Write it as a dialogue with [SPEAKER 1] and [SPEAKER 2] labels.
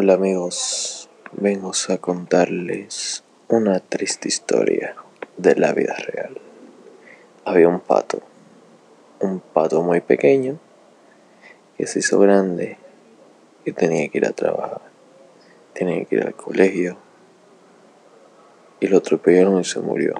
[SPEAKER 1] Hola amigos, vengo a contarles una triste historia de la vida real. Había un pato, un pato muy pequeño que se hizo grande y tenía que ir a trabajar, tenía que ir al colegio y lo atropellaron y se murió.